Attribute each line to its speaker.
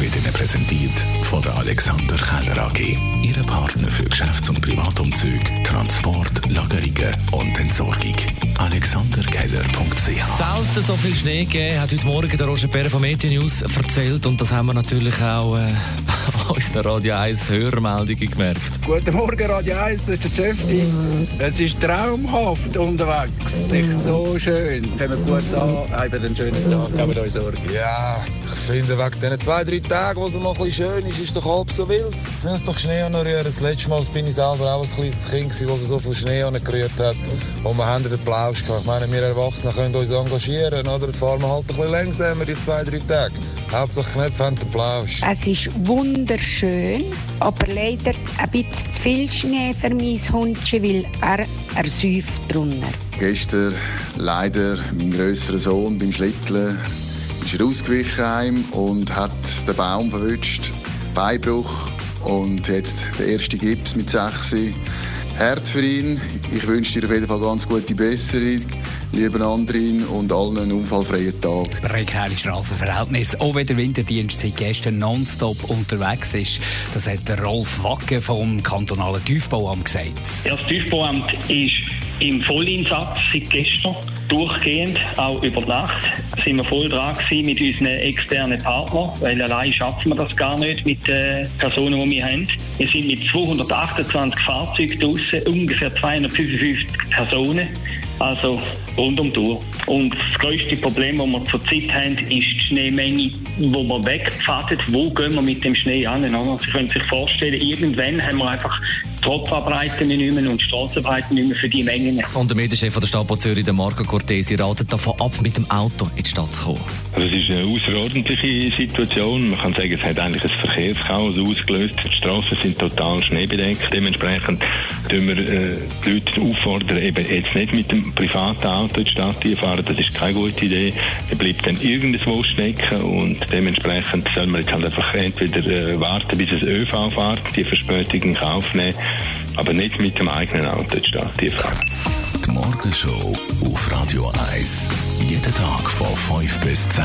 Speaker 1: wird Ihnen präsentiert von der Alexander Keller AG. Ihre Partner für Geschäfts- und Privatumzüge, Transport, Lagerungen und Entsorgung. AlexanderKeller.ch
Speaker 2: Selten so viel Schnee gegeben, hat heute Morgen der Roger Perre von Media News erzählt und das haben wir natürlich auch äh, aus der Radio 1 Hörmeldungen gemerkt.
Speaker 3: Guten Morgen, Radio 1, das ist der Töfti. Es ist traumhaft unterwegs. Es ist so schön. Fangen wir gut an, haben einen schönen Tag, haben wir uns Sorge.
Speaker 4: Ja, ich finde, wegen diesen zwei, drei Tagen, wo es noch ein bisschen schön ist, ist es doch halb so wild. Finde es doch Schnee anrühren. Das letzte Mal bin ich selber auch ein kleines Kind, gewesen, wo es so viel Schnee gerührt hat. Und wir haben den Plausch gehabt. Ich meine, wir Erwachsenen können uns engagieren, oder? Fahren wir halt ein bisschen langsamer, die zwei, drei Tage. Hauptsache Knöpfe haben den Plausch.
Speaker 5: Es ist wunderschön, aber leider ein bisschen zu viel Schnee für mein Hundchen, weil er ersäuft drunter.
Speaker 6: Gestern leider mein grösserer Sohn beim Schlitteln ist er ausgewichen heim und hat den Baum verwünscht, Beinbruch und jetzt der erste Gips mit 6. Hart für ihn. Ich wünsche dir auf jeden Fall ganz gute Besserung, lieber Andrin, und allen einen unfallfreien Tag.
Speaker 7: Prekäre Strassenverhältnisse. Auch wenn der Winterdienst seit gestern nonstop unterwegs ist, das hat der Rolf Wacke vom kantonalen Tiefbauamt gesagt.
Speaker 8: Ja, das Tiefbauamt ist im Vollinsatz seit gestern. Durchgehend, auch über Nacht, sind wir voll dran gewesen mit unseren externen Partnern, weil allein schaffen wir das gar nicht mit den Personen, die wir haben. Wir sind mit 228 Fahrzeugen draussen, ungefähr 255 Personen, also rund um die Uhr. Und das grösste Problem, das wir zurzeit haben, ist die Schneemenge, die wir wegpfadet. Wo gehen wir mit dem Schnee an? Sie können sich vorstellen, irgendwann haben wir einfach Tropfenbreiten nicht mehr und Strassenbreiten nicht mehr für die Mengen.
Speaker 2: Und der Medienchef der Stadt Zürich, der Marco Cortesi, ratet davon ab, mit dem Auto in die Stadt zu kommen.
Speaker 9: Also es ist eine außerordentliche Situation. Man kann sagen, es hat eigentlich ein Verkehrschaos ausgelöst. Die Straßen sind total schneebedeckt. Dementsprechend tun wir äh, die Leute auffordern, eben jetzt nicht mit dem privaten Auto in die Stadt zu fahren. Das ist keine gute Idee. Er bleibt dann irgendwo stecken und dementsprechend soll man jetzt halt einfach entweder äh, warten, bis es ÖV fährt, die Verspätung in Kauf nehmen, aber nicht mit dem eigenen Auto in die fahren.
Speaker 1: Die Morgenshow auf Radio 1. Jeden Tag von 5 bis 10.